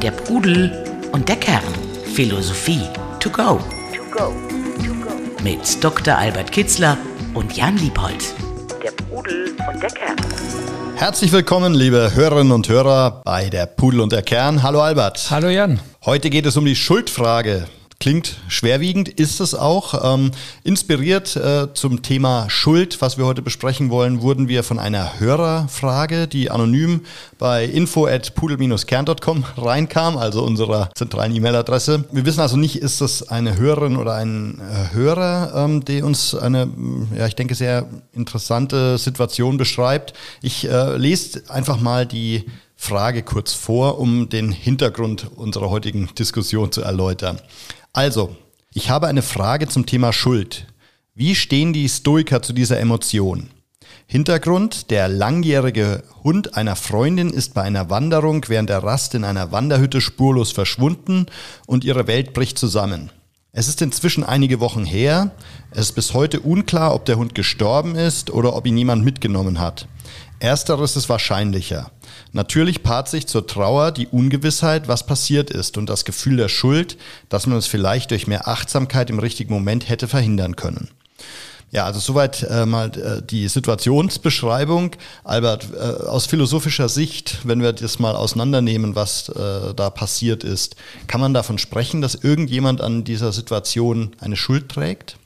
Der Pudel und der Kern. Philosophie to go. Mit Dr. Albert Kitzler und Jan Liebold. Der Pudel und der Kern. Herzlich willkommen, liebe Hörerinnen und Hörer, bei der Pudel und der Kern. Hallo Albert. Hallo Jan. Heute geht es um die Schuldfrage. Klingt schwerwiegend, ist es auch. Ähm, inspiriert äh, zum Thema Schuld, was wir heute besprechen wollen, wurden wir von einer Hörerfrage, die anonym bei info.pudel-kern.com reinkam, also unserer zentralen E-Mail-Adresse. Wir wissen also nicht, ist das eine Hörerin oder ein äh, Hörer, ähm, der uns eine, ja, ich denke, sehr interessante Situation beschreibt. Ich äh, lese einfach mal die Frage kurz vor, um den Hintergrund unserer heutigen Diskussion zu erläutern. Also, ich habe eine Frage zum Thema Schuld. Wie stehen die Stoiker zu dieser Emotion? Hintergrund, der langjährige Hund einer Freundin ist bei einer Wanderung während der Rast in einer Wanderhütte spurlos verschwunden und ihre Welt bricht zusammen. Es ist inzwischen einige Wochen her. Es ist bis heute unklar, ob der Hund gestorben ist oder ob ihn jemand mitgenommen hat. Ersteres ist wahrscheinlicher. Natürlich paart sich zur Trauer die Ungewissheit, was passiert ist und das Gefühl der Schuld, dass man es vielleicht durch mehr Achtsamkeit im richtigen Moment hätte verhindern können. Ja, also soweit äh, mal äh, die Situationsbeschreibung. Albert, äh, aus philosophischer Sicht, wenn wir das mal auseinandernehmen, was äh, da passiert ist, kann man davon sprechen, dass irgendjemand an dieser Situation eine Schuld trägt?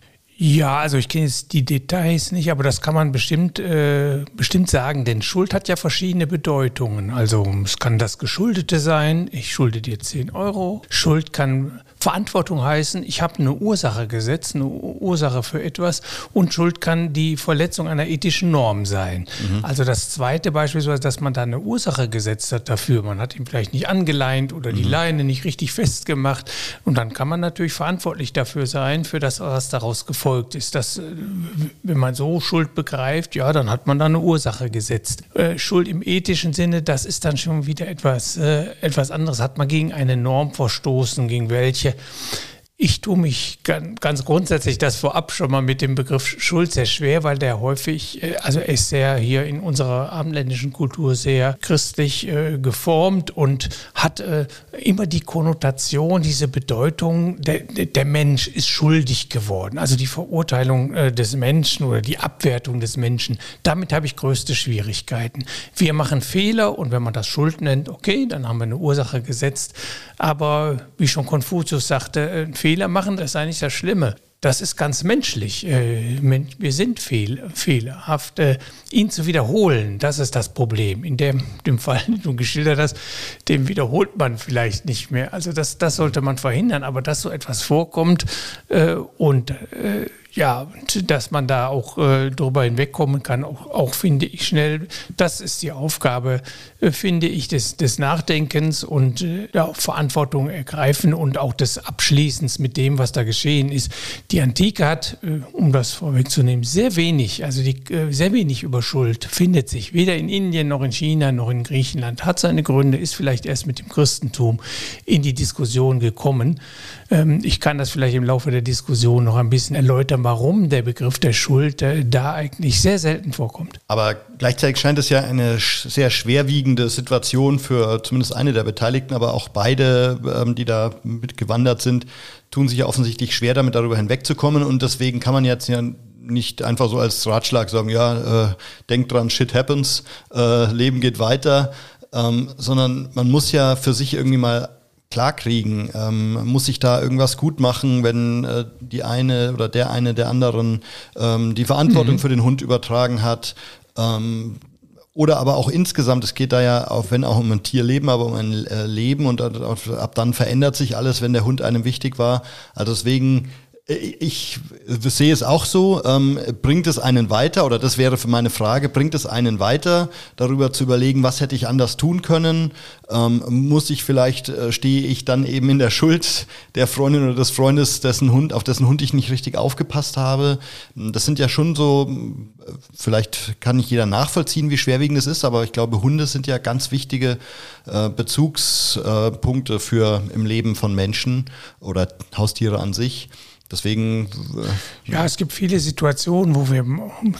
Ja, also ich kenne jetzt die Details nicht, aber das kann man bestimmt, äh, bestimmt sagen, denn Schuld hat ja verschiedene Bedeutungen. Also es kann das Geschuldete sein, ich schulde dir 10 Euro. Schuld kann Verantwortung heißen, ich habe eine Ursache gesetzt, eine Ursache für etwas und Schuld kann die Verletzung einer ethischen Norm sein. Mhm. Also das zweite beispielsweise, dass man da eine Ursache gesetzt hat dafür. Man hat ihn vielleicht nicht angeleint oder die mhm. Leine nicht richtig festgemacht und dann kann man natürlich verantwortlich dafür sein, für das, was daraus gefolgt ist. Das, äh, wenn man so Schuld begreift, ja, dann hat man da eine Ursache gesetzt. Äh, Schuld im ethischen Sinne, das ist dann schon wieder etwas, äh, etwas anderes. Hat man gegen eine Norm verstoßen, gegen welche. Ich tue mich ganz grundsätzlich das vorab schon mal mit dem Begriff Schuld sehr schwer, weil der häufig, äh, also er ist sehr hier in unserer abendländischen Kultur sehr christlich äh, geformt und hat äh, immer die Konnotation, diese Bedeutung, der, der Mensch ist schuldig geworden. Also die Verurteilung des Menschen oder die Abwertung des Menschen. Damit habe ich größte Schwierigkeiten. Wir machen Fehler und wenn man das Schuld nennt, okay, dann haben wir eine Ursache gesetzt. Aber wie schon Konfuzius sagte, äh, Fehler machen, das sei nicht das Schlimme. Das ist ganz menschlich. Äh, wir sind fehl, fehlerhaft. Äh, ihn zu wiederholen, das ist das Problem. In dem, dem Fall, den du geschildert hast, den wiederholt man vielleicht nicht mehr. Also das, das sollte man verhindern. Aber dass so etwas vorkommt und ja, dass man da auch äh, drüber hinwegkommen kann, auch, auch, finde ich schnell. Das ist die Aufgabe, äh, finde ich, des, des Nachdenkens und äh, Verantwortung ergreifen und auch des Abschließens mit dem, was da geschehen ist. Die Antike hat, äh, um das vorwegzunehmen, sehr wenig, also die, äh, sehr wenig über Schuld findet sich. Weder in Indien noch in China noch in Griechenland. Hat seine Gründe, ist vielleicht erst mit dem Christentum in die Diskussion gekommen. Ähm, ich kann das vielleicht im Laufe der Diskussion noch ein bisschen erläutern, warum der Begriff der Schuld äh, da eigentlich sehr selten vorkommt. Aber gleichzeitig scheint es ja eine sehr schwerwiegende Situation für zumindest eine der Beteiligten, aber auch beide, ähm, die da mitgewandert sind, tun sich ja offensichtlich schwer damit, darüber hinwegzukommen. Und deswegen kann man jetzt ja nicht einfach so als Ratschlag sagen, ja, äh, denkt dran, shit happens, äh, Leben geht weiter, ähm, sondern man muss ja für sich irgendwie mal klarkriegen? Ähm, muss ich da irgendwas gut machen, wenn äh, die eine oder der eine der anderen ähm, die Verantwortung mhm. für den Hund übertragen hat? Ähm, oder aber auch insgesamt, es geht da ja auch, wenn auch um ein Tierleben, aber um ein äh, Leben und ab dann verändert sich alles, wenn der Hund einem wichtig war. Also deswegen ich sehe es auch so. Ähm, bringt es einen weiter, oder das wäre für meine Frage, bringt es einen weiter, darüber zu überlegen, was hätte ich anders tun können? Ähm, muss ich vielleicht, äh, stehe ich dann eben in der Schuld der Freundin oder des Freundes, dessen Hund, auf dessen Hund ich nicht richtig aufgepasst habe? Das sind ja schon so, vielleicht kann nicht jeder nachvollziehen, wie schwerwiegend es ist, aber ich glaube, Hunde sind ja ganz wichtige äh, Bezugspunkte für im Leben von Menschen oder Haustiere an sich. Deswegen. Äh, ja, es gibt viele Situationen, wo wir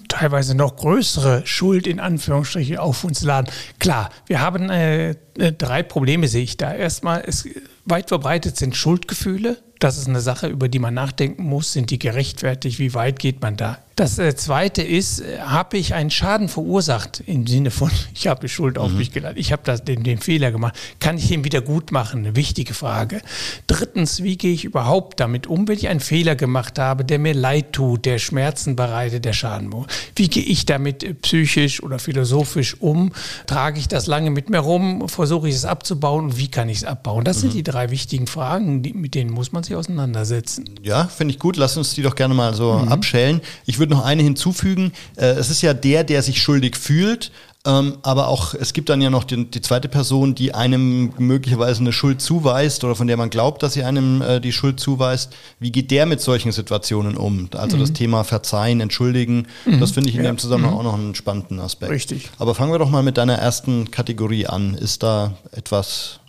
teilweise noch größere Schuld in Anführungsstrichen auf uns laden. Klar, wir haben äh, äh drei Probleme, sehe ich da. Erstmal, es weit verbreitet sind Schuldgefühle. Das ist eine Sache, über die man nachdenken muss. Sind die gerechtfertigt? Wie weit geht man da? Das äh, Zweite ist, äh, habe ich einen Schaden verursacht im Sinne von, ich habe die Schuld auf mhm. mich geladen, ich habe den, den, Fehler gemacht, kann ich ihn wieder gut machen? Eine wichtige Frage. Drittens, wie gehe ich überhaupt damit um, wenn ich einen Fehler gemacht habe, der mir leid tut, der Schmerzen bereitet, der Schaden macht? Wie gehe ich damit äh, psychisch oder philosophisch um? Trage ich das lange mit mir rum? Versuche ich es abzubauen und wie kann ich es abbauen? Das mhm. sind die drei wichtigen Fragen, die, mit denen muss man sich auseinandersetzen. Ja, finde ich gut. Lass uns die doch gerne mal so mhm. abschellen. Ich würde würde noch eine hinzufügen. Äh, es ist ja der, der sich schuldig fühlt. Ähm, aber auch, es gibt dann ja noch die, die, zweite Person, die einem möglicherweise eine Schuld zuweist oder von der man glaubt, dass sie einem äh, die Schuld zuweist. Wie geht der mit solchen Situationen um? Also mhm. das Thema Verzeihen, Entschuldigen, mhm. das finde ich in ja. dem Zusammenhang mhm. auch noch einen spannenden Aspekt. Richtig. Aber fangen wir doch mal mit deiner ersten Kategorie an. Ist da etwas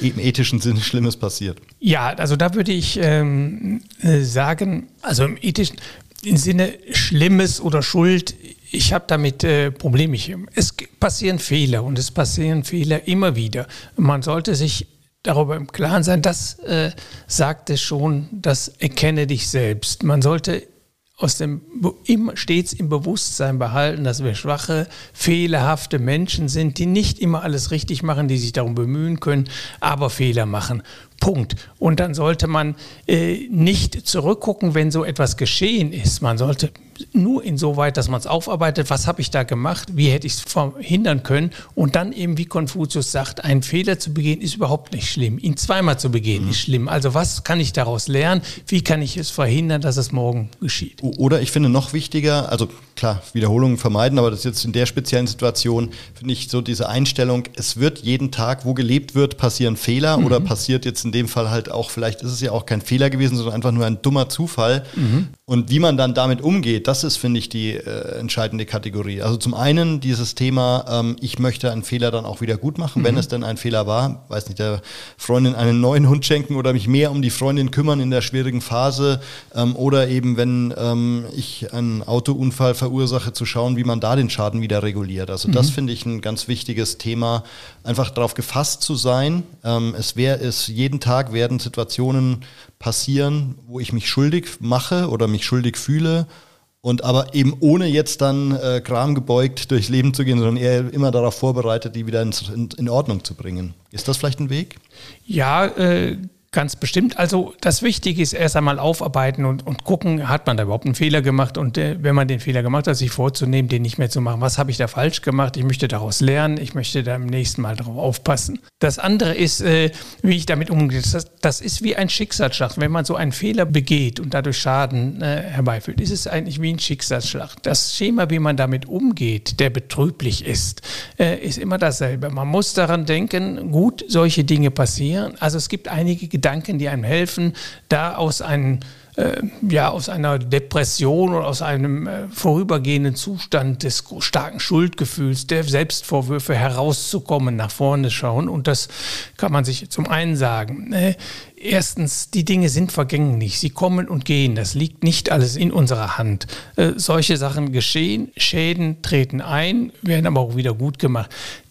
im ethischen Sinne Schlimmes passiert? Ja, also da würde ich ähm, äh, sagen, also im ethischen, im Sinne Schlimmes oder Schuld, ich habe damit äh, Probleme. Es passieren Fehler und es passieren Fehler immer wieder. Man sollte sich darüber im Klaren sein, das äh, sagt es schon, das erkenne dich selbst. Man sollte aus dem, immer stets im Bewusstsein behalten, dass wir schwache, fehlerhafte Menschen sind, die nicht immer alles richtig machen, die sich darum bemühen können, aber Fehler machen. Punkt. Und dann sollte man äh, nicht zurückgucken, wenn so etwas geschehen ist. Man sollte nur insoweit, dass man es aufarbeitet, was habe ich da gemacht, wie hätte ich es verhindern können und dann eben, wie Konfuzius sagt, einen Fehler zu begehen ist überhaupt nicht schlimm. Ihn zweimal zu begehen mhm. ist schlimm. Also was kann ich daraus lernen? Wie kann ich es verhindern, dass es morgen geschieht? Oder ich finde noch wichtiger, also klar, Wiederholungen vermeiden, aber das ist jetzt in der speziellen Situation, finde ich so diese Einstellung, es wird jeden Tag, wo gelebt wird, passieren Fehler mhm. oder passiert jetzt in dem Fall halt auch, vielleicht ist es ja auch kein Fehler gewesen, sondern einfach nur ein dummer Zufall. Mhm. Und wie man dann damit umgeht, das ist, finde ich, die äh, entscheidende Kategorie. Also zum einen dieses Thema, ähm, ich möchte einen Fehler dann auch wieder gut machen, mhm. wenn es denn ein Fehler war. Weiß nicht, der Freundin einen neuen Hund schenken oder mich mehr um die Freundin kümmern in der schwierigen Phase. Ähm, oder eben, wenn ähm, ich einen Autounfall verursache, zu schauen, wie man da den Schaden wieder reguliert. Also mhm. das finde ich ein ganz wichtiges Thema, einfach darauf gefasst zu sein. Ähm, es wäre es, jeden Tag werden Situationen passieren, wo ich mich schuldig mache oder mich schuldig fühle. Und aber eben ohne jetzt dann äh, Kram gebeugt durchs Leben zu gehen, sondern eher immer darauf vorbereitet, die wieder in, in Ordnung zu bringen. Ist das vielleicht ein Weg? Ja, äh, Ganz bestimmt. Also das Wichtige ist erst einmal aufarbeiten und, und gucken, hat man da überhaupt einen Fehler gemacht und äh, wenn man den Fehler gemacht hat, sich vorzunehmen, den nicht mehr zu machen. Was habe ich da falsch gemacht? Ich möchte daraus lernen, ich möchte da im nächsten Mal darauf aufpassen. Das andere ist, äh, wie ich damit umgehe. Das, das, ist wie ein Schicksalsschlag. Wenn man so einen Fehler begeht und dadurch Schaden äh, herbeiführt, ist es eigentlich wie ein Schicksalsschlag. Das Schema, wie man damit umgeht, der betrüblich ist, äh, ist immer dasselbe. Man muss daran denken, gut, solche Dinge passieren. Also es gibt einige Gedanken, die einem helfen, da aus einem äh, ja, aus einer Depression oder aus einem äh, vorübergehenden Zustand des starken Schuldgefühls, der Selbstvorwürfe herauszukommen, nach vorne schauen. Und das kann man sich zum einen sagen. Äh, Erstens, die Dinge sind vergänglich. Sie kommen und gehen. Das liegt nicht alles in unserer Hand. Äh, solche Sachen geschehen, Schäden treten ein, werden aber auch wieder gut gemacht.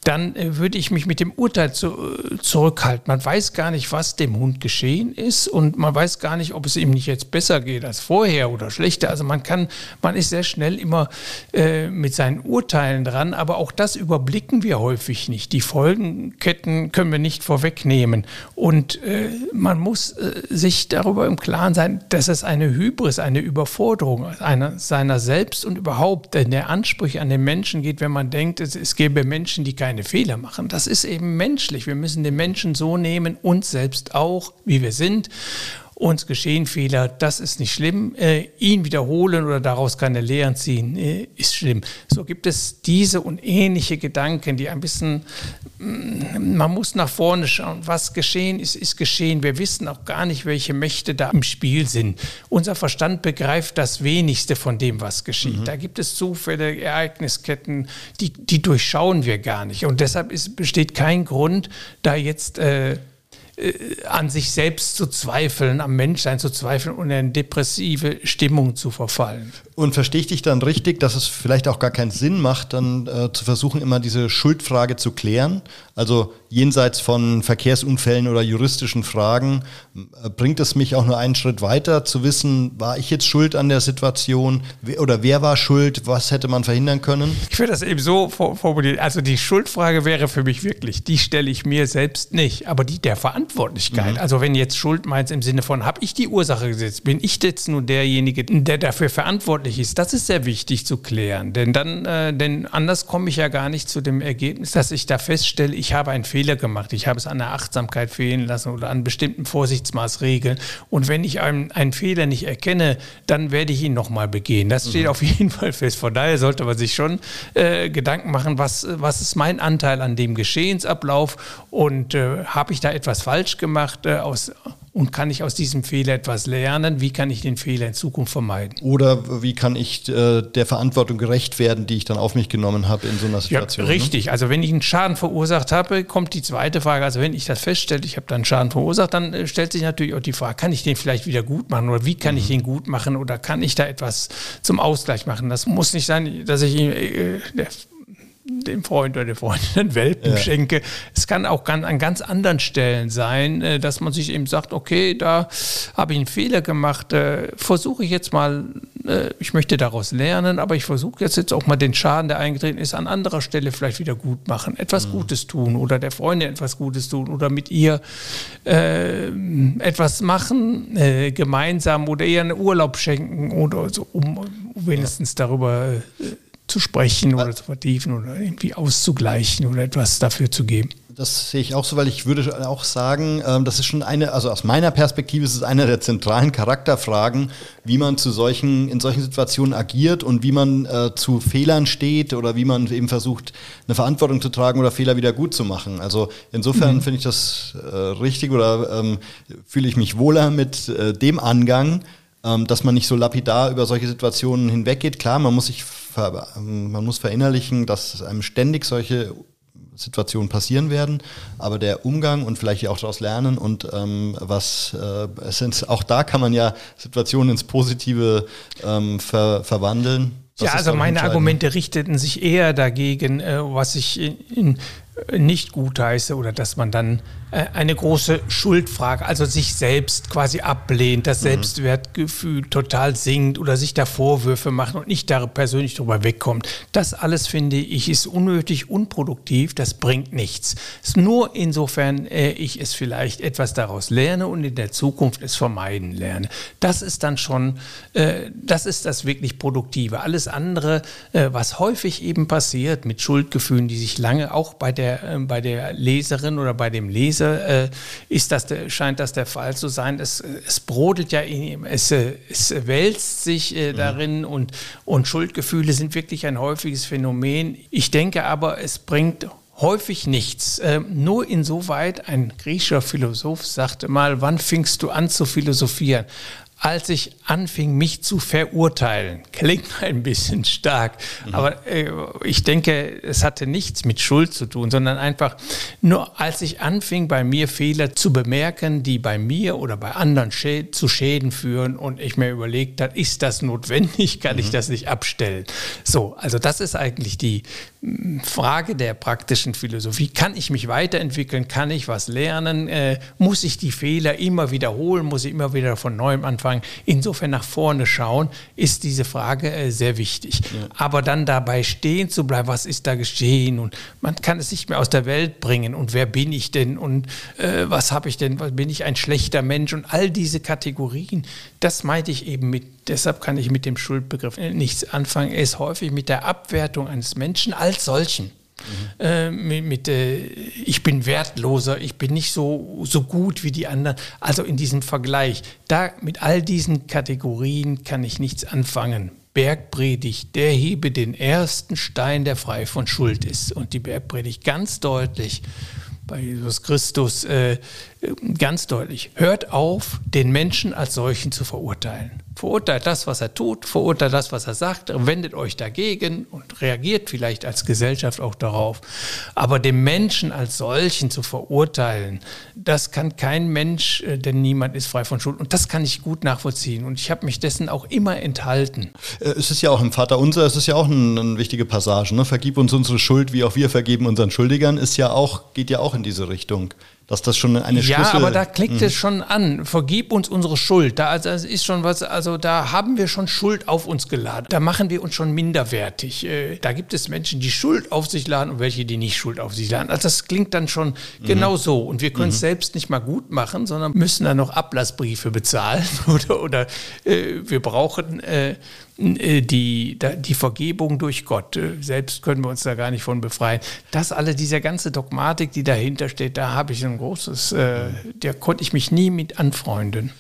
Dann äh, würde ich mich mit dem Urteil zu, äh, zurückhalten. Man weiß gar nicht, was dem Hund geschehen ist und man weiß gar nicht, ob es ihm nicht jetzt besser geht als vorher oder schlechter. Also man kann, man ist sehr schnell immer äh, mit seinen Urteilen dran, aber auch das überblicken wir häufig nicht. Die Folgenketten können wir nicht vorwegnehmen und äh, man muss äh, sich darüber im Klaren sein, dass es eine Hybris, eine Überforderung einer, seiner selbst und überhaupt der Ansprüche an den Menschen geht, wenn man denkt, es, es gäbe Menschen, die keine Fehler machen. Das ist eben menschlich. Wir müssen den Menschen so nehmen, uns selbst auch, wie wir sind uns geschehen Fehler, das ist nicht schlimm. Äh, ihn wiederholen oder daraus keine Lehren ziehen, äh, ist schlimm. So gibt es diese und ähnliche Gedanken, die ein bisschen, mm, man muss nach vorne schauen. Was geschehen ist, ist geschehen. Wir wissen auch gar nicht, welche Mächte da im Spiel sind. Unser Verstand begreift das wenigste von dem, was geschieht. Mhm. Da gibt es Zufälle, Ereignisketten, die, die durchschauen wir gar nicht. Und deshalb ist, besteht kein Grund, da jetzt äh, äh, an sich selbst zu zweifeln, am Menschsein zu zweifeln und in depressive Stimmung zu verfallen. Und verstehe ich dich dann richtig, dass es vielleicht auch gar keinen Sinn macht, dann äh, zu versuchen, immer diese Schuldfrage zu klären? Also jenseits von Verkehrsunfällen oder juristischen Fragen, äh, bringt es mich auch nur einen Schritt weiter zu wissen, war ich jetzt schuld an der Situation oder wer war schuld, was hätte man verhindern können? Ich würde das eben so formulieren. Also die Schuldfrage wäre für mich wirklich, die stelle ich mir selbst nicht, aber die der Verantwortlichkeit. Mhm. Also wenn jetzt Schuld meint im Sinne von, habe ich die Ursache gesetzt, bin ich jetzt nun derjenige, der dafür verantwortlich ist, das ist sehr wichtig zu klären. Denn dann, äh, denn anders komme ich ja gar nicht zu dem Ergebnis, dass ich da feststelle, ich habe einen Fehler gemacht, ich habe es an der Achtsamkeit fehlen lassen oder an bestimmten Vorsichtsmaßregeln. Und wenn ich einen, einen Fehler nicht erkenne, dann werde ich ihn nochmal begehen. Das steht mhm. auf jeden Fall fest. Von daher sollte man sich schon äh, Gedanken machen, was, was ist mein Anteil an dem Geschehensablauf und äh, habe ich da etwas falsch gemacht äh, aus und kann ich aus diesem Fehler etwas lernen? Wie kann ich den Fehler in Zukunft vermeiden? Oder wie kann ich äh, der Verantwortung gerecht werden, die ich dann auf mich genommen habe in so einer Situation? Ja, richtig. Ne? Also wenn ich einen Schaden verursacht habe, kommt die zweite Frage. Also wenn ich das feststelle, ich habe dann einen Schaden verursacht, dann äh, stellt sich natürlich auch die Frage, kann ich den vielleicht wieder gut machen oder wie kann mhm. ich den gut machen oder kann ich da etwas zum Ausgleich machen? Das muss nicht sein, dass ich äh, dem Freund oder der Freundin einen Welpen ja. schenke. Es kann auch ganz, an ganz anderen Stellen sein, äh, dass man sich eben sagt, okay, da habe ich einen Fehler gemacht, äh, versuche ich jetzt mal, äh, ich möchte daraus lernen, aber ich versuche jetzt, jetzt auch mal den Schaden, der eingetreten ist, an anderer Stelle vielleicht wieder gut machen, etwas mhm. Gutes tun oder der Freundin etwas Gutes tun oder mit ihr äh, etwas machen, gemeinsam oder ihr einen Urlaub schenken oder so, um wenigstens ja. darüber zu sprechen oder zu vertiefen oder irgendwie auszugleichen oder etwas dafür zu geben. Das sehe ich auch so, weil ich würde auch sagen, ähm, das ist schon eine, also aus meiner Perspektive ist es eine der zentralen Charakterfragen, wie man zu solchen, in solchen Situationen agiert und wie man äh, zu Fehlern steht oder wie man eben versucht, eine Verantwortung zu tragen oder Fehler wieder gut zu machen. Also insofern mhm. finde ich das äh, richtig oder ähm, fühle ich mich wohler mit äh, dem Angang, dass man nicht so lapidar über solche Situationen hinweggeht. Klar, man muss sich ver ähm, man muss verinnerlichen, dass einem ständig solche Situationen passieren werden, aber der Umgang und vielleicht auch daraus lernen und ähm, was äh, es sind, auch da kann man ja Situationen ins Positive ähm, ver verwandeln. Das ja, also meine Argumente richteten sich eher dagegen, äh, was ich in, in nicht gut heiße oder dass man dann äh, eine große Schuldfrage, also sich selbst quasi ablehnt, das mhm. Selbstwertgefühl total sinkt oder sich da Vorwürfe macht und nicht da persönlich drüber wegkommt. Das alles finde ich ist unnötig, unproduktiv, das bringt nichts. Nur insofern äh, ich es vielleicht etwas daraus lerne und in der Zukunft es vermeiden lerne. Das ist dann schon, äh, das ist das wirklich Produktive. Alles andere, äh, was häufig eben passiert mit Schuldgefühlen, die sich lange auch bei der, äh, bei der Leserin oder bei dem Leser äh, ist das, scheint das der Fall zu sein. Es, es brodelt ja in ihm, es, äh, es wälzt sich äh, mhm. darin und, und Schuldgefühle sind wirklich ein häufiges Phänomen. Ich denke aber, es bringt häufig nichts. Ähm, nur insoweit, ein griechischer Philosoph sagte mal, wann fingst du an zu philosophieren? Als ich anfing, mich zu verurteilen. Klingt ein bisschen stark, mhm. aber äh, ich denke, es hatte nichts mit Schuld zu tun, sondern einfach nur als ich anfing, bei mir Fehler zu bemerken, die bei mir oder bei anderen Schä zu Schäden führen und ich mir überlegt habe, ist das notwendig, kann mhm. ich das nicht abstellen? So, also das ist eigentlich die Frage der praktischen Philosophie. Kann ich mich weiterentwickeln? Kann ich was lernen? Äh, muss ich die Fehler immer wiederholen? Muss ich immer wieder von neuem anfangen? Insofern nach vorne schauen, ist diese Frage äh, sehr wichtig. Ja. Aber dann dabei stehen zu bleiben, was ist da geschehen? Und man kann es nicht mehr aus der Welt bringen. Und wer bin ich denn? Und äh, was habe ich denn? Bin ich ein schlechter Mensch? Und all diese Kategorien, das meinte ich eben mit, deshalb kann ich mit dem Schuldbegriff nichts anfangen. Er ist häufig mit der Abwertung eines Menschen als solchen. Mhm. Äh, mit, mit äh, ich bin wertloser, ich bin nicht so, so gut wie die anderen. Also in diesem Vergleich, da mit all diesen Kategorien kann ich nichts anfangen. Bergpredigt, der hebe den ersten Stein, der frei von Schuld ist. Und die Bergpredigt ganz deutlich bei Jesus Christus äh, ganz deutlich. Hört auf, den Menschen als solchen zu verurteilen. Verurteilt das, was er tut, verurteilt das, was er sagt, wendet euch dagegen und reagiert vielleicht als Gesellschaft auch darauf. Aber den Menschen als solchen zu verurteilen, das kann kein Mensch, äh, denn niemand ist frei von Schuld. Und das kann ich gut nachvollziehen. Und ich habe mich dessen auch immer enthalten. Äh, es ist ja auch im Vater Unser, es ist ja auch eine, eine wichtige Passage. Ne? Vergib uns unsere Schuld, wie auch wir vergeben unseren Schuldigern, ist ja auch, geht ja auch in diese Richtung dass das schon eine Schlüssel... Ja, aber da klickt mhm. es schon an. Vergib uns unsere Schuld. Da also, ist schon was, also da haben wir schon Schuld auf uns geladen. Da machen wir uns schon minderwertig. Äh, da gibt es Menschen, die Schuld auf sich laden und welche, die nicht Schuld auf sich laden. Also das klingt dann schon mhm. genau so. Und wir können es mhm. selbst nicht mal gut machen, sondern müssen dann noch Ablassbriefe bezahlen oder, oder äh, wir brauchen... Äh, die, die Vergebung durch Gott. Äh, selbst können wir uns da gar nicht von befreien. Das alle, diese ganze Dogmatik, die dahinter steht, da habe ich ein großes, äh, der konnte ich mich nie mit anfreunden.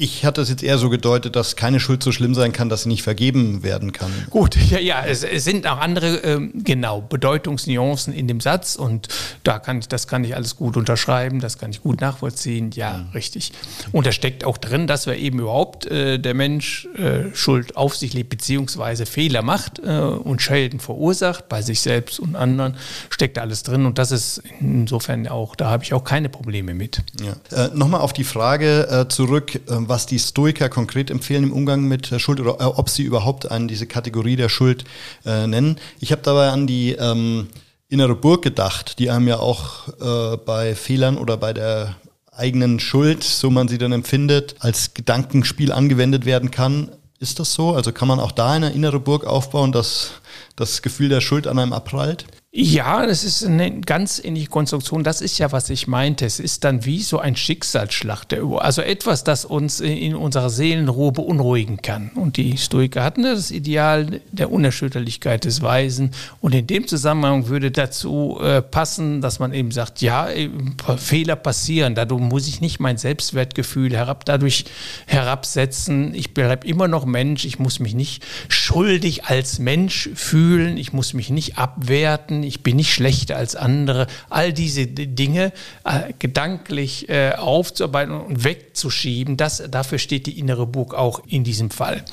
Ich hatte es jetzt eher so gedeutet, dass keine Schuld so schlimm sein kann, dass sie nicht vergeben werden kann. Gut, ja, ja, es, es sind auch andere, ähm, genau, Bedeutungsnuancen in dem Satz und da kann ich, das kann ich alles gut unterschreiben, das kann ich gut nachvollziehen, ja, mhm. richtig. Und da steckt auch drin, dass wir eben überhaupt äh, der Mensch äh, Schuld auf sich lebt, beziehungsweise Fehler macht äh, und Schäden verursacht, bei sich selbst und anderen, steckt da alles drin und das ist insofern auch, da habe ich auch keine Probleme mit. Ja. Äh, Nochmal auf die Frage äh, zurück, ähm, was die Stoiker konkret empfehlen im Umgang mit Schuld oder äh, ob sie überhaupt an diese Kategorie der Schuld äh, nennen. Ich habe dabei an die ähm, innere Burg gedacht, die einem ja auch äh, bei Fehlern oder bei der eigenen Schuld, so man sie dann empfindet, als Gedankenspiel angewendet werden kann. Ist das so? Also kann man auch da eine innere Burg aufbauen, dass das Gefühl der Schuld an einem abprallt? Ja, das ist eine ganz ähnliche Konstruktion. Das ist ja, was ich meinte. Es ist dann wie so ein Schicksalsschlag, der also etwas, das uns in unserer Seelenruhe beunruhigen kann. Und die Stoiker hatten das Ideal der Unerschütterlichkeit des Weisen. Und in dem Zusammenhang würde dazu äh, passen, dass man eben sagt, ja, äh, Fehler passieren. Dadurch muss ich nicht mein Selbstwertgefühl herab, dadurch herabsetzen. Ich bleibe immer noch Mensch. Ich muss mich nicht schuldig als Mensch fühlen. Ich muss mich nicht abwerten ich bin nicht schlechter als andere, all diese Dinge äh, gedanklich äh, aufzuarbeiten und wegzuschieben, das, dafür steht die innere Burg auch in diesem Fall.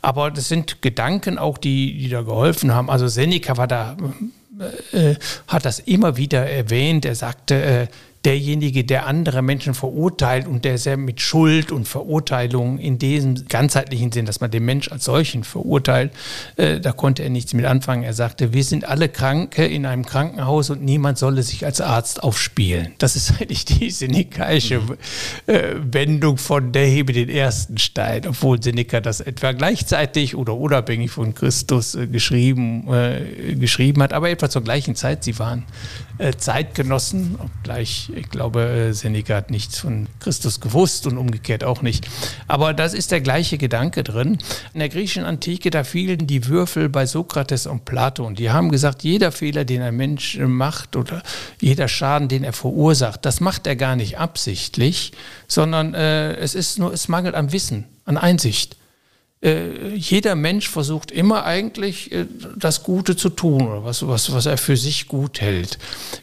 Aber das sind Gedanken auch, die, die da geholfen haben. Also Seneca war da, äh, hat das immer wieder erwähnt. Er sagte, äh, derjenige, der andere Menschen verurteilt und der sehr mit Schuld und Verurteilung in diesem ganzheitlichen Sinn, dass man den Mensch als solchen verurteilt, äh, da konnte er nichts mit anfangen. Er sagte, wir sind alle Kranke in einem Krankenhaus und niemand solle sich als Arzt aufspielen. Das ist eigentlich die senekaische äh, Wendung von der hebe den ersten Stein, obwohl Seneca das etwa gleichzeitig oder unabhängig von Christus äh, geschrieben, äh, geschrieben hat, aber etwa zur gleichen Zeit. Sie waren Zeitgenossen, obgleich ich glaube, äh, Seneca hat nichts von Christus gewusst und umgekehrt auch nicht. Aber das ist der gleiche Gedanke drin. In der griechischen Antike, da fielen die Würfel bei Sokrates und Plato und die haben gesagt, jeder Fehler, den ein Mensch macht oder jeder Schaden, den er verursacht, das macht er gar nicht absichtlich, sondern äh, es ist nur, es mangelt an Wissen, an Einsicht äh, jeder Mensch versucht immer eigentlich äh, das Gute zu tun oder was, was, was er für sich gut hält.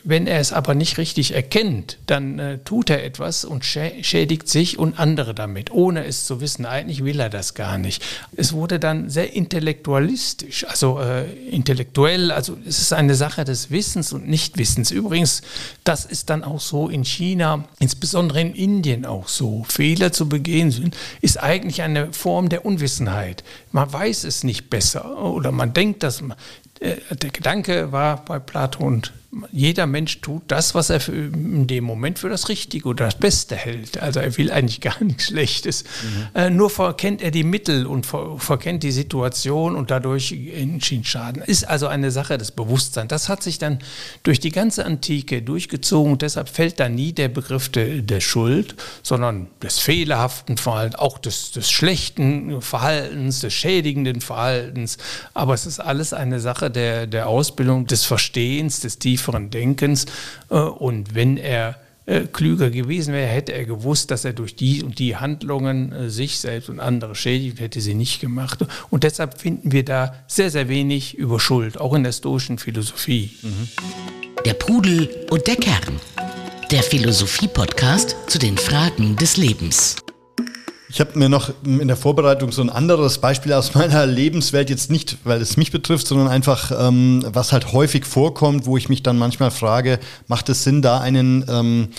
Wenn er es aber nicht richtig erkennt, dann äh, tut er etwas und schädigt sich und andere damit, ohne es zu wissen. Eigentlich will er das gar nicht. Es wurde dann sehr intellektualistisch, also äh, intellektuell, also es ist eine Sache des Wissens und Nichtwissens. Übrigens, das ist dann auch so in China, insbesondere in Indien auch so. Fehler zu begehen sind, ist eigentlich eine Form der Unwissenheit. Vergangenheit. Man weiß es nicht besser oder man denkt, dass man, äh, der Gedanke war bei Platon jeder Mensch tut das, was er in dem Moment für das Richtige oder das Beste hält. Also er will eigentlich gar nichts Schlechtes. Mhm. Äh, nur verkennt er die Mittel und ver verkennt die Situation und dadurch entsteht Schaden. Ist also eine Sache des Bewusstseins. Das hat sich dann durch die ganze Antike durchgezogen. Deshalb fällt da nie der Begriff de, der Schuld, sondern des fehlerhaften Verhaltens, auch des, des schlechten Verhaltens, des schädigenden Verhaltens. Aber es ist alles eine Sache der, der Ausbildung, des Verstehens, des tiefen tieferen Denkens. Äh, und wenn er äh, klüger gewesen wäre, hätte er gewusst, dass er durch die und die Handlungen äh, sich selbst und andere schädigt, hätte sie nicht gemacht. Und deshalb finden wir da sehr, sehr wenig über Schuld, auch in der stoischen Philosophie. Mhm. Der Pudel und der Kern. Der Philosophie-Podcast zu den Fragen des Lebens. Ich habe mir noch in der Vorbereitung so ein anderes Beispiel aus meiner Lebenswelt, jetzt nicht, weil es mich betrifft, sondern einfach, ähm, was halt häufig vorkommt, wo ich mich dann manchmal frage, macht es Sinn, da einen ähm,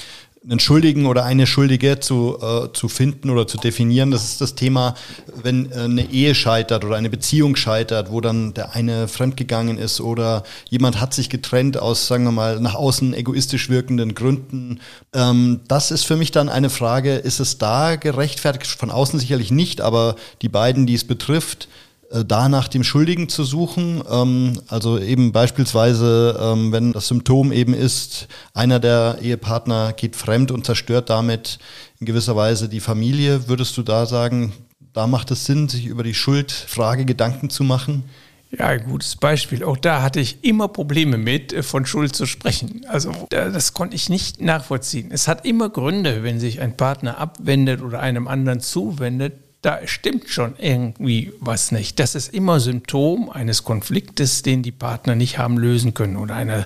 einen Schuldigen oder eine Schuldige zu, äh, zu finden oder zu definieren. Das ist das Thema, wenn äh, eine Ehe scheitert oder eine Beziehung scheitert, wo dann der eine fremdgegangen ist oder jemand hat sich getrennt aus, sagen wir mal, nach außen egoistisch wirkenden Gründen. Ähm, das ist für mich dann eine Frage, ist es da gerechtfertigt? Von außen sicherlich nicht, aber die beiden, die es betrifft, da nach dem Schuldigen zu suchen. Ähm, also eben beispielsweise, ähm, wenn das Symptom eben ist, einer der Ehepartner geht fremd und zerstört damit in gewisser Weise die Familie, würdest du da sagen, da macht es Sinn, sich über die Schuldfrage Gedanken zu machen? Ja, ein gutes Beispiel. Auch da hatte ich immer Probleme mit, äh, von Schuld zu sprechen. Also das konnte ich nicht nachvollziehen. Es hat immer Gründe, wenn sich ein Partner abwendet oder einem anderen zuwendet, da stimmt schon irgendwie was nicht. Das ist immer Symptom eines Konfliktes, den die Partner nicht haben lösen können oder einer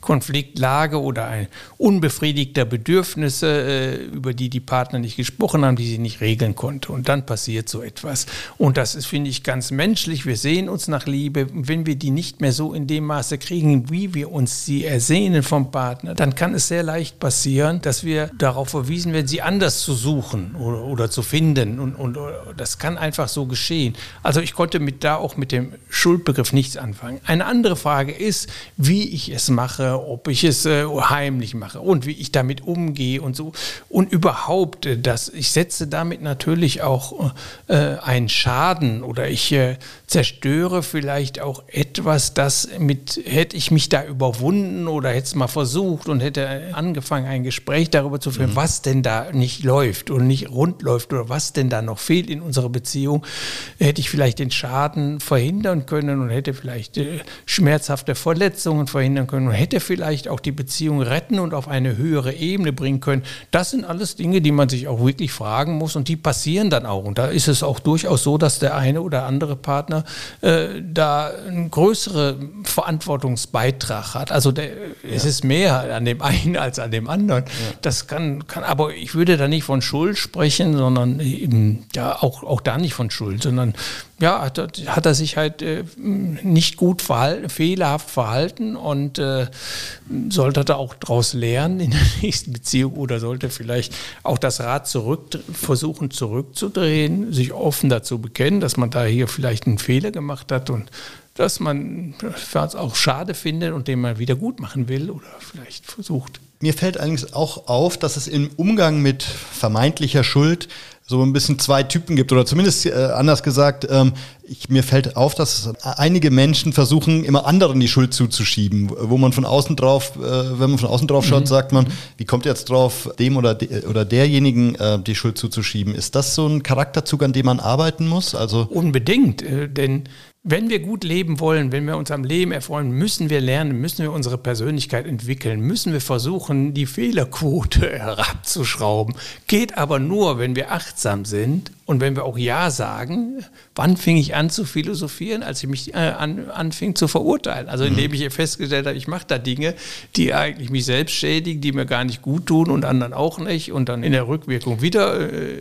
Konfliktlage oder ein unbefriedigter Bedürfnisse, äh, über die die Partner nicht gesprochen haben, die sie nicht regeln konnte. Und dann passiert so etwas. Und das ist, finde ich, ganz menschlich. Wir sehen uns nach Liebe. Wenn wir die nicht mehr so in dem Maße kriegen, wie wir uns sie ersehnen vom Partner, dann kann es sehr leicht passieren, dass wir darauf verwiesen werden, sie anders zu suchen oder, oder zu finden und, und das kann einfach so geschehen. Also ich konnte mit da auch mit dem Schuldbegriff nichts anfangen. Eine andere Frage ist, wie ich es mache, ob ich es äh, heimlich mache und wie ich damit umgehe und so. Und überhaupt, äh, dass ich setze damit natürlich auch äh, einen Schaden oder ich äh, zerstöre vielleicht auch etwas, das mit, hätte ich mich da überwunden oder hätte es mal versucht und hätte angefangen, ein Gespräch darüber zu führen, mhm. was denn da nicht läuft und nicht rund läuft oder was denn da noch fehlt fehlt in unserer Beziehung, hätte ich vielleicht den Schaden verhindern können und hätte vielleicht äh, schmerzhafte Verletzungen verhindern können und hätte vielleicht auch die Beziehung retten und auf eine höhere Ebene bringen können. Das sind alles Dinge, die man sich auch wirklich fragen muss und die passieren dann auch. Und da ist es auch durchaus so, dass der eine oder andere Partner äh, da einen größeren Verantwortungsbeitrag hat. Also der, ja. es ist mehr an dem einen als an dem anderen. Ja. Das kann, kann, aber ich würde da nicht von Schuld sprechen, sondern eben ja, auch, auch da nicht von Schuld, sondern ja, hat, hat er sich halt äh, nicht gut verhalten, fehlerhaft verhalten und äh, sollte da auch daraus lernen in der nächsten Beziehung oder sollte vielleicht auch das Rad zurück versuchen zurückzudrehen, sich offen dazu bekennen, dass man da hier vielleicht einen Fehler gemacht hat und dass man es auch schade findet und den man wieder gut machen will oder vielleicht versucht. Mir fällt allerdings auch auf, dass es im Umgang mit vermeintlicher Schuld so ein bisschen zwei Typen gibt oder zumindest äh, anders gesagt, ähm, ich, mir fällt auf, dass einige Menschen versuchen, immer anderen die Schuld zuzuschieben, wo man von außen drauf, äh, wenn man von außen drauf schaut, mhm. sagt man, wie kommt jetzt drauf, dem oder, de, oder derjenigen äh, die Schuld zuzuschieben? Ist das so ein Charakterzug, an dem man arbeiten muss? Also Unbedingt, äh, denn wenn wir gut leben wollen, wenn wir uns am Leben erfreuen, müssen wir lernen, müssen wir unsere Persönlichkeit entwickeln, müssen wir versuchen, die Fehlerquote herabzuschrauben. Geht aber nur, wenn wir achtsam sind und wenn wir auch Ja sagen, wann fing ich an zu philosophieren, als ich mich äh, an, anfing zu verurteilen? Also indem mhm. ich festgestellt habe, ich mache da Dinge, die eigentlich mich selbst schädigen, die mir gar nicht gut tun und anderen auch nicht und dann in der Rückwirkung wieder äh,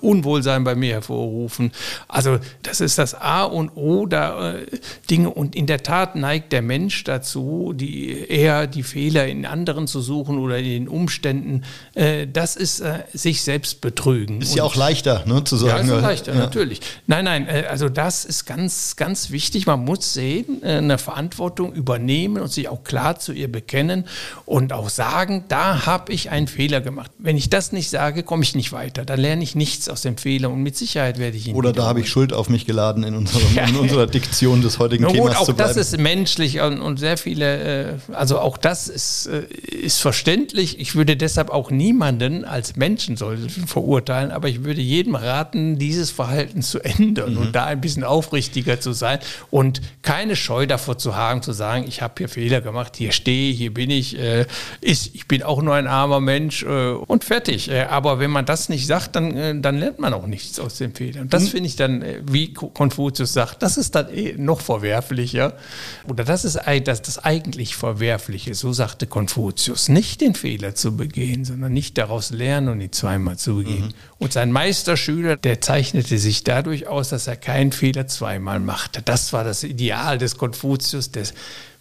Unwohlsein bei mir hervorrufen. Also das ist das A und O da äh, Dinge und in der Tat neigt der Mensch dazu, die eher die Fehler in anderen zu suchen oder in den Umständen. Äh, das ist äh, sich selbst betrügen. Ist ja auch leichter, ne, zu sagen. Ja, ist leichter, ja. natürlich. Nein, nein, äh, also das ist ganz, ganz wichtig. Man muss sehen, äh, eine Verantwortung übernehmen und sich auch klar zu ihr bekennen und auch sagen, da habe ich einen Fehler gemacht. Wenn ich das nicht sage, komme ich nicht weiter. Dann lerne ich nichts aus dem Fehler und mit Sicherheit werde ich ihn. Oder da habe ich Schuld auf mich geladen in, unserem, in unserer Diktion des heutigen Nur Themas. Gut, auch das ist menschlich und, und sehr viele, äh, also auch das ist, ist verständlich. Ich würde deshalb auch niemanden als Menschen verurteilen, aber ich würde jedem raten, dieses Verhalten zu ändern mhm. und da ein bisschen aufrichtiger zu sein und keine Scheu davor zu haben, zu sagen, ich habe hier Fehler gemacht, hier stehe, hier bin ich, äh, ich, ich bin auch nur ein armer Mensch äh, und fertig. Äh, aber wenn man das nicht sagt, dann, äh, dann lernt man auch nichts aus dem Fehler. Und das hm. finde ich dann, äh, wie Konfuzius sagt, das ist dann eh noch verwerflicher. Oder das ist das, das eigentlich Verwerfliche, so sagte Konfuzius. Nicht den Fehler zu begehen, sondern nicht daraus lernen und ihn zweimal zu begehen. Mhm. Und sein Meisterschüler, der zeichnete sich dadurch aus, dass er keinen Fehler zweimal machte. Das war das Ideal des Konfuzius, des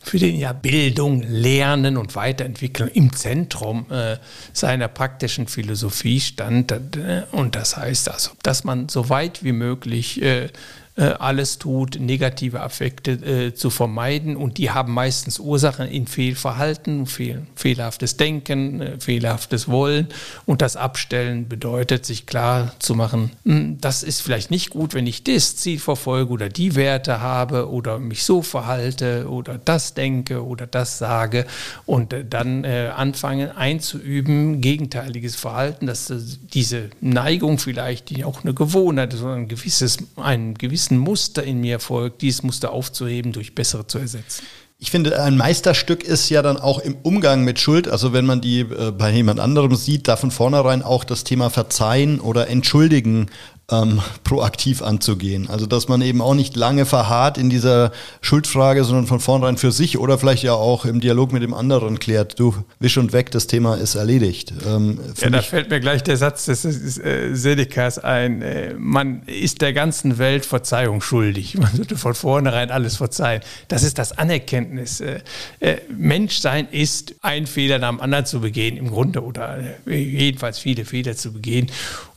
für den ja Bildung, Lernen und Weiterentwicklung im Zentrum äh, seiner praktischen Philosophie stand. Äh, und das heißt also, dass man so weit wie möglich äh, alles tut, negative Affekte äh, zu vermeiden. Und die haben meistens Ursachen in Fehlverhalten, fehl, fehlerhaftes Denken, äh, fehlerhaftes Wollen. Und das Abstellen bedeutet, sich klar zu machen, hm, das ist vielleicht nicht gut, wenn ich das Ziel verfolge oder die Werte habe oder mich so verhalte oder das denke oder das sage. Und äh, dann äh, anfangen einzuüben, gegenteiliges Verhalten, dass äh, diese Neigung vielleicht, die auch eine Gewohnheit ist, ein gewisses, ein gewisses gewissen Muster in mir folgt, dieses Muster aufzuheben, durch bessere zu ersetzen. Ich finde, ein Meisterstück ist ja dann auch im Umgang mit Schuld, also wenn man die äh, bei jemand anderem sieht, da von vornherein auch das Thema Verzeihen oder Entschuldigen ähm, proaktiv anzugehen. Also dass man eben auch nicht lange verharrt in dieser Schuldfrage, sondern von vornherein für sich oder vielleicht ja auch im Dialog mit dem anderen klärt, du wisch und weg, das Thema ist erledigt. Ähm, ja, da fällt mir gleich der Satz des äh, Senecas ein, äh, man ist der ganzen Welt Verzeihung schuldig. Man sollte von vornherein alles verzeihen. Das ist das Anerkenntnis. Äh, äh Menschsein ist, ein Fehler nach dem anderen zu begehen, im Grunde, oder äh, jedenfalls viele Fehler zu begehen.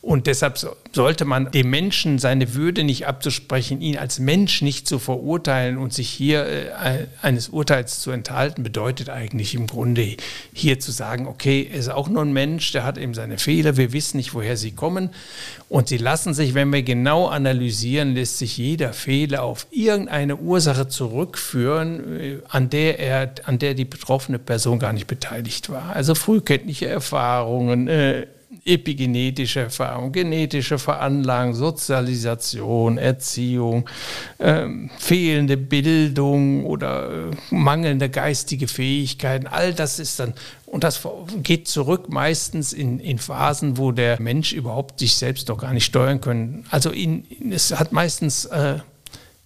Und deshalb sollte man dem Menschen seine Würde nicht abzusprechen, ihn als Mensch nicht zu verurteilen und sich hier äh, eines Urteils zu enthalten, bedeutet eigentlich im Grunde hier zu sagen, okay, er ist auch nur ein Mensch, der hat eben seine Fehler, wir wissen nicht, woher sie kommen. Und sie lassen sich, wenn wir genau analysieren, lässt sich jeder Fehler auf irgendeine Ursache zurückführen, äh, an der er, an der die betroffene Person gar nicht beteiligt war. Also frühkindliche Erfahrungen, äh, epigenetische Erfahrung, genetische Veranlagung, Sozialisation, Erziehung, ähm, fehlende Bildung oder äh, mangelnde geistige Fähigkeiten, all das ist dann, und das geht zurück meistens in, in Phasen, wo der Mensch überhaupt sich selbst noch gar nicht steuern können. Also in, es hat meistens äh,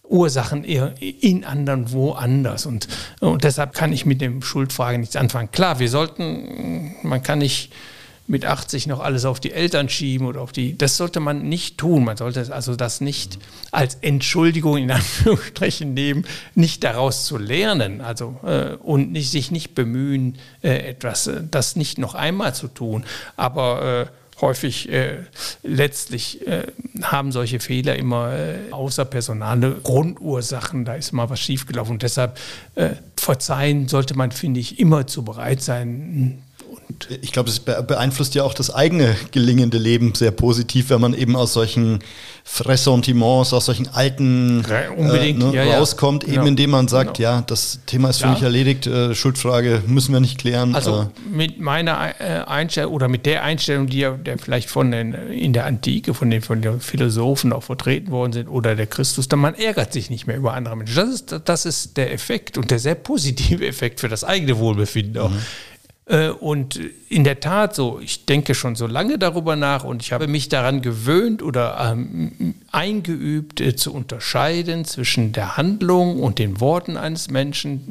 Ursachen eher in anderen woanders. Und, und deshalb kann ich mit dem Schuldfrage nichts anfangen. Klar, wir sollten, man kann nicht mit 80 noch alles auf die Eltern schieben oder auf die. Das sollte man nicht tun. Man sollte also das nicht als Entschuldigung in Anführungsstrichen nehmen, nicht daraus zu lernen, also äh, und nicht, sich nicht bemühen, äh, etwas, äh, das nicht noch einmal zu tun. Aber äh, häufig äh, letztlich äh, haben solche Fehler immer äh, außerpersonale Grundursachen, da ist mal was schiefgelaufen. Und deshalb äh, verzeihen sollte man, finde ich, immer zu bereit sein, ich glaube, es beeinflusst ja auch das eigene gelingende Leben sehr positiv, wenn man eben aus solchen Ressentiments, aus solchen alten ja, unbedingt, äh, ne, ja, rauskommt, ja. eben genau. indem man sagt, genau. ja, das Thema ist für mich erledigt, äh, Schuldfrage müssen wir nicht klären. Also äh. mit meiner äh, Einstellung oder mit der Einstellung, die ja vielleicht von den, in der Antike, von den, von den Philosophen auch vertreten worden sind oder der Christus, dann man ärgert sich nicht mehr über andere Menschen. Das ist, das ist der Effekt und der sehr positive Effekt für das eigene Wohlbefinden auch. Mhm. Äh, und in der Tat so, ich denke schon so lange darüber nach und ich habe mich daran gewöhnt oder ähm, eingeübt äh, zu unterscheiden zwischen der Handlung und den Worten eines Menschen,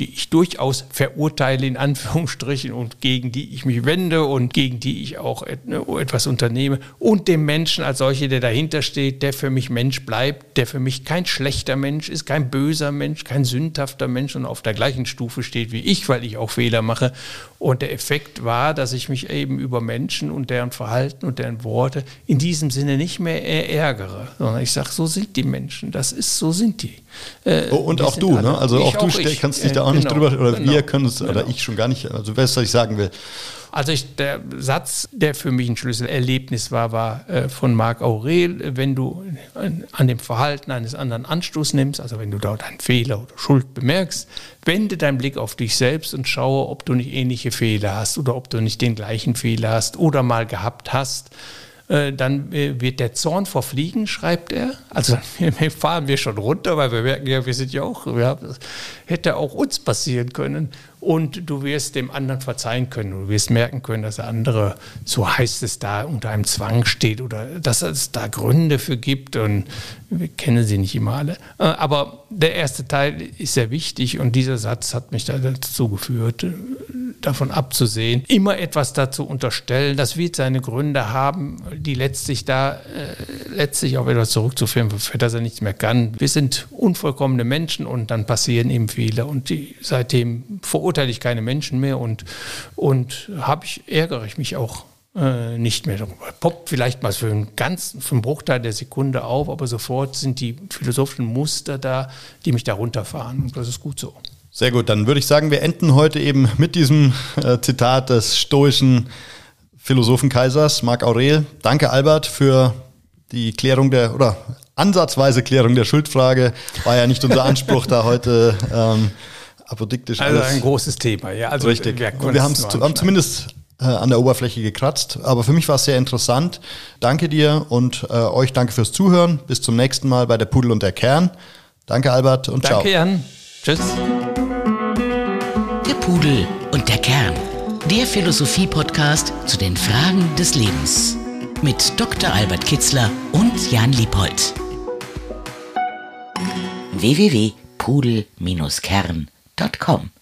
die ich durchaus verurteile, in Anführungsstrichen, und gegen die ich mich wende und gegen die ich auch ne, etwas unternehme, und dem Menschen als solche, der dahinter steht, der für mich Mensch bleibt, der für mich kein schlechter Mensch ist, kein böser Mensch, kein sündhafter Mensch und auf der gleichen Stufe steht wie ich, weil ich auch Fehler mache. Und der Effekt war, dass ich mich eben über Menschen und deren Verhalten und deren Worte in diesem Sinne nicht mehr ärgere, sondern ich sage, so sind die Menschen, das ist, so sind die. Äh, oh, und auch du, ne? Also auch, auch du ich, kannst dich da auch genau, nicht drüber, oder genau, wir können es, genau. oder ich schon gar nicht, also weißt du, was ich sagen will. Also ich, der Satz, der für mich ein Schlüsselerlebnis war, war äh, von Marc Aurel, wenn du an dem Verhalten eines anderen Anstoß nimmst, also wenn du dort einen Fehler oder Schuld bemerkst, wende deinen Blick auf dich selbst und schaue, ob du nicht ähnliche Fehler hast oder ob du nicht den gleichen Fehler hast oder mal gehabt hast äh, dann äh, wird der Zorn verfliegen, schreibt er. Also fahren wir schon runter, weil wir merken ja, wir sind ja auch, wir haben, hätte auch uns passieren können und du wirst dem anderen verzeihen können. Du wirst merken können, dass der andere, so heißt es da, unter einem Zwang steht oder dass es da Gründe für gibt und wir kennen sie nicht immer alle. Äh, aber der erste Teil ist sehr wichtig und dieser Satz hat mich dazu geführt, davon abzusehen, immer etwas dazu unterstellen. Das wird seine Gründe haben, die letztlich da, äh, letztlich auf etwas zurückzuführen, für das er nichts mehr kann. Wir sind unvollkommene Menschen und dann passieren eben Fehler und die, seitdem verurteile ich keine Menschen mehr und, und habe ich, ärgere ich mich auch äh, nicht mehr darüber. Poppt vielleicht mal für einen ganz, für einen Bruchteil der Sekunde auf, aber sofort sind die philosophischen Muster da, die mich da runterfahren und das ist gut so. Sehr gut, dann würde ich sagen, wir enden heute eben mit diesem äh, Zitat des stoischen Philosophenkaisers Marc Aurel. Danke, Albert, für die Klärung der oder ansatzweise Klärung der Schuldfrage. War ja nicht unser Anspruch, da heute ähm, apodiktisch Also ein großes Thema, ja. Also Richtig. Wir, haben zumindest äh, an der Oberfläche gekratzt. Aber für mich war es sehr interessant. Danke dir und äh, euch danke fürs Zuhören. Bis zum nächsten Mal bei der Pudel und der Kern. Danke, Albert, und danke, ciao. Danke, Jan. Tschüss. Der Pudel und der Kern. Der Philosophie-Podcast zu den Fragen des Lebens. Mit Dr. Albert Kitzler und Jan Liebold. www.pudel-kern.com